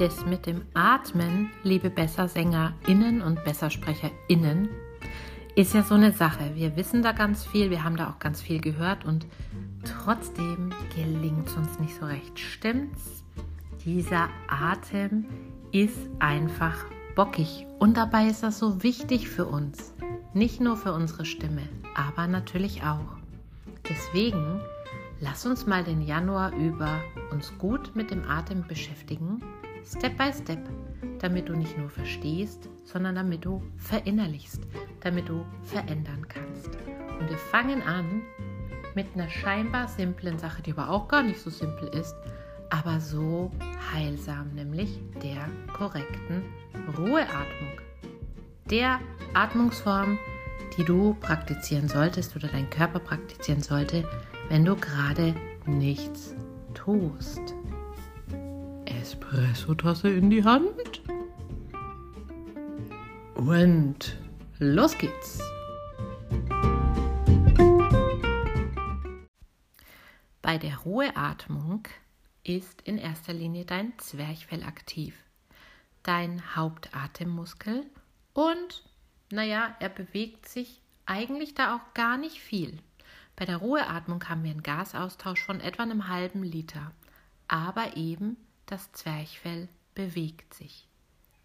Das mit dem Atmen, liebe BesserSängerInnen und BessersprecherInnen, ist ja so eine Sache. Wir wissen da ganz viel, wir haben da auch ganz viel gehört und trotzdem gelingt es uns nicht so recht. Stimmt's? Dieser Atem ist einfach bockig und dabei ist das so wichtig für uns. Nicht nur für unsere Stimme, aber natürlich auch. Deswegen lass uns mal den Januar über uns gut mit dem Atem beschäftigen Step by Step, damit du nicht nur verstehst, sondern damit du verinnerlichst, damit du verändern kannst. Und wir fangen an mit einer scheinbar simplen Sache, die aber auch gar nicht so simpel ist, aber so heilsam, nämlich der korrekten Ruheatmung. Der Atmungsform, die du praktizieren solltest oder dein Körper praktizieren sollte, wenn du gerade nichts tust. Espressotasse in die Hand. Und los geht's. Bei der Ruheatmung ist in erster Linie dein Zwerchfell aktiv, dein Hauptatemmuskel und, naja, er bewegt sich eigentlich da auch gar nicht viel. Bei der Ruheatmung haben wir einen Gasaustausch von etwa einem halben Liter, aber eben das Zwerchfell bewegt sich.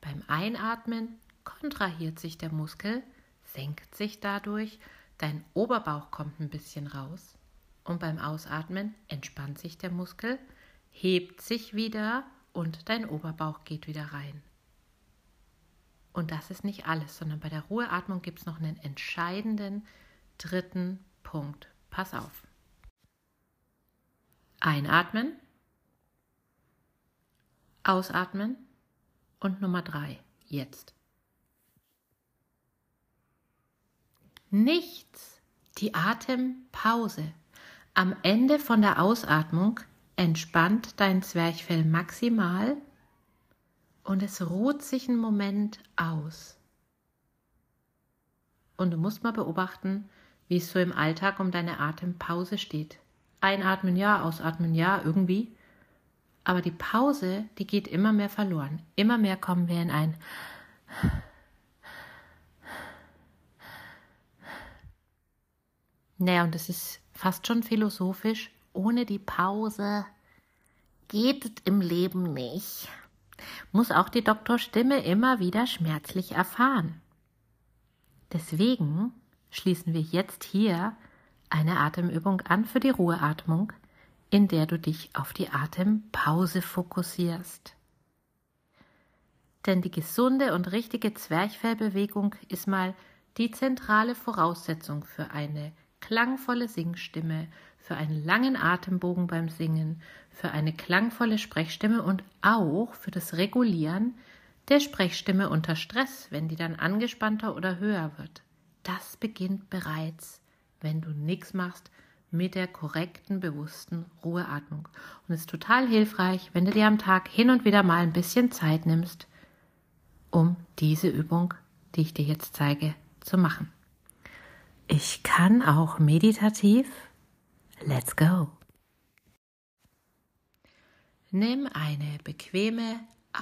Beim Einatmen kontrahiert sich der Muskel, senkt sich dadurch, dein Oberbauch kommt ein bisschen raus und beim Ausatmen entspannt sich der Muskel, hebt sich wieder und dein Oberbauch geht wieder rein. Und das ist nicht alles, sondern bei der Ruheatmung gibt es noch einen entscheidenden dritten Punkt. Pass auf. Einatmen. Ausatmen und Nummer drei, jetzt. Nichts, die Atempause. Am Ende von der Ausatmung entspannt dein Zwerchfell maximal und es ruht sich einen Moment aus. Und du musst mal beobachten, wie es so im Alltag um deine Atempause steht. Einatmen ja, ausatmen ja, irgendwie. Aber die Pause, die geht immer mehr verloren. Immer mehr kommen wir in ein Naja, und es ist fast schon philosophisch. Ohne die Pause geht es im Leben nicht. Muss auch die Doktorstimme immer wieder schmerzlich erfahren. Deswegen schließen wir jetzt hier eine Atemübung an für die Ruheatmung in der du dich auf die Atempause fokussierst. Denn die gesunde und richtige Zwerchfellbewegung ist mal die zentrale Voraussetzung für eine klangvolle Singstimme, für einen langen Atembogen beim Singen, für eine klangvolle Sprechstimme und auch für das Regulieren der Sprechstimme unter Stress, wenn die dann angespannter oder höher wird. Das beginnt bereits, wenn du nichts machst, mit der korrekten, bewussten Ruheatmung. Und es ist total hilfreich, wenn du dir am Tag hin und wieder mal ein bisschen Zeit nimmst, um diese Übung, die ich dir jetzt zeige, zu machen. Ich kann auch meditativ. Let's go. Nimm eine bequeme,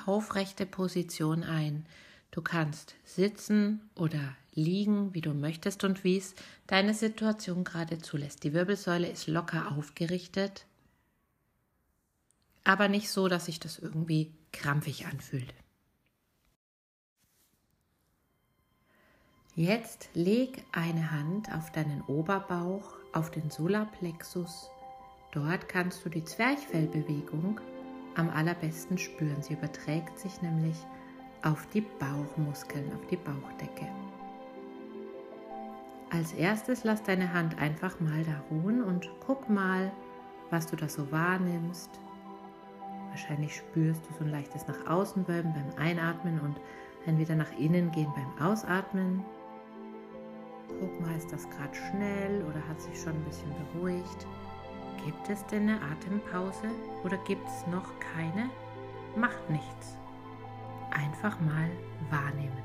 aufrechte Position ein. Du kannst sitzen oder liegen, wie du möchtest und wie es deine Situation gerade zulässt. Die Wirbelsäule ist locker aufgerichtet, aber nicht so, dass sich das irgendwie krampfig anfühlt. Jetzt leg eine Hand auf deinen Oberbauch, auf den Solarplexus. Dort kannst du die Zwerchfellbewegung am allerbesten spüren. Sie überträgt sich nämlich auf die Bauchmuskeln, auf die Bauchdecke. Als erstes lass deine Hand einfach mal da ruhen und guck mal, was du da so wahrnimmst. Wahrscheinlich spürst du so ein leichtes nach außen beugen beim Einatmen und ein wieder nach innen gehen beim Ausatmen. Guck mal, ist das gerade schnell oder hat sich schon ein bisschen beruhigt? Gibt es denn eine Atempause oder gibt es noch keine? Macht nichts. Einfach mal wahrnehmen.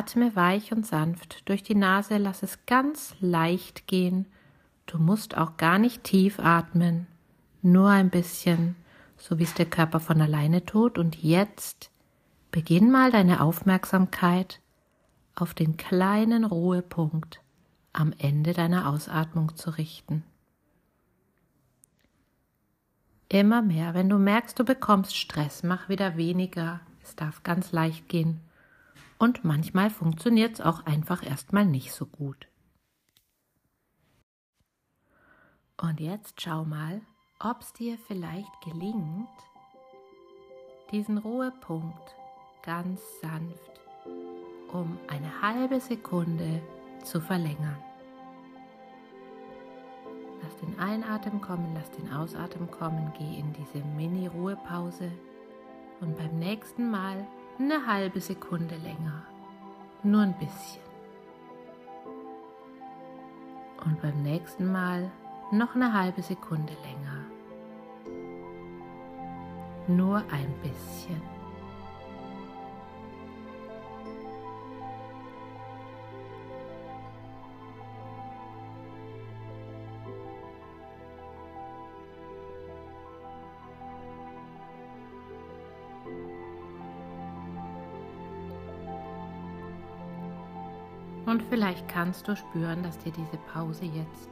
Atme weich und sanft durch die Nase, lass es ganz leicht gehen. Du musst auch gar nicht tief atmen, nur ein bisschen, so wie es der Körper von alleine tut. Und jetzt beginn mal deine Aufmerksamkeit auf den kleinen Ruhepunkt am Ende deiner Ausatmung zu richten. Immer mehr, wenn du merkst, du bekommst Stress, mach wieder weniger. Es darf ganz leicht gehen. Und manchmal funktioniert es auch einfach erstmal nicht so gut. Und jetzt schau mal, ob es dir vielleicht gelingt, diesen Ruhepunkt ganz sanft um eine halbe Sekunde zu verlängern. Lass den Einatmen kommen, lass den Ausatmen kommen, geh in diese Mini-Ruhepause und beim nächsten Mal eine halbe Sekunde länger, nur ein bisschen. Und beim nächsten Mal noch eine halbe Sekunde länger, nur ein bisschen. Und vielleicht kannst du spüren, dass dir diese Pause jetzt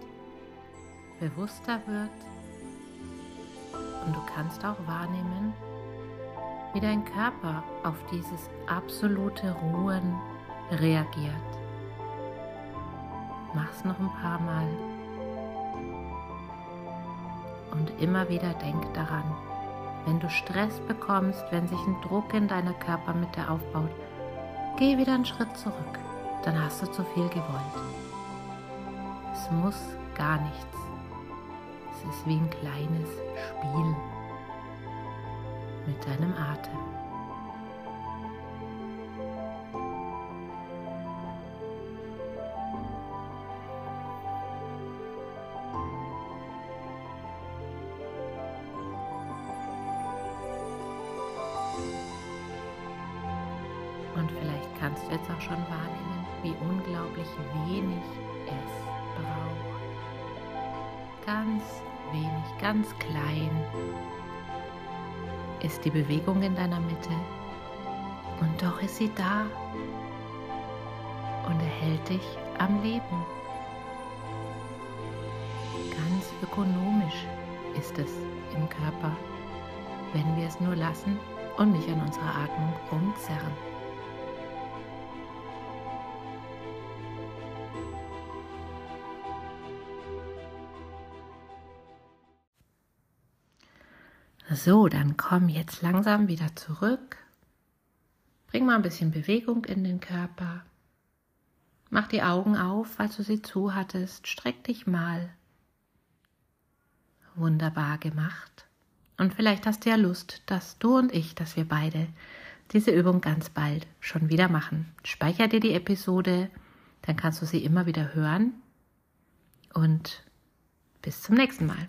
bewusster wird. Und du kannst auch wahrnehmen, wie dein Körper auf dieses absolute Ruhen reagiert. Mach's noch ein paar Mal. Und immer wieder denk daran, wenn du Stress bekommst, wenn sich ein Druck in deiner Körpermitte aufbaut, geh wieder einen Schritt zurück dann hast du zu viel gewollt. Es muss gar nichts. Es ist wie ein kleines Spiel mit deinem Atem. Und vielleicht kannst du jetzt auch schon wahrnehmen, wie unglaublich wenig es braucht. Ganz wenig, ganz klein ist die Bewegung in deiner Mitte und doch ist sie da und erhält dich am Leben. Ganz ökonomisch ist es im Körper, wenn wir es nur lassen und nicht an unserer Atmung rumzerren. So, dann komm jetzt langsam wieder zurück. Bring mal ein bisschen Bewegung in den Körper. Mach die Augen auf, falls du sie zu hattest. Streck dich mal. Wunderbar gemacht. Und vielleicht hast du ja Lust, dass du und ich, dass wir beide diese Übung ganz bald schon wieder machen. Speicher dir die Episode, dann kannst du sie immer wieder hören. Und bis zum nächsten Mal.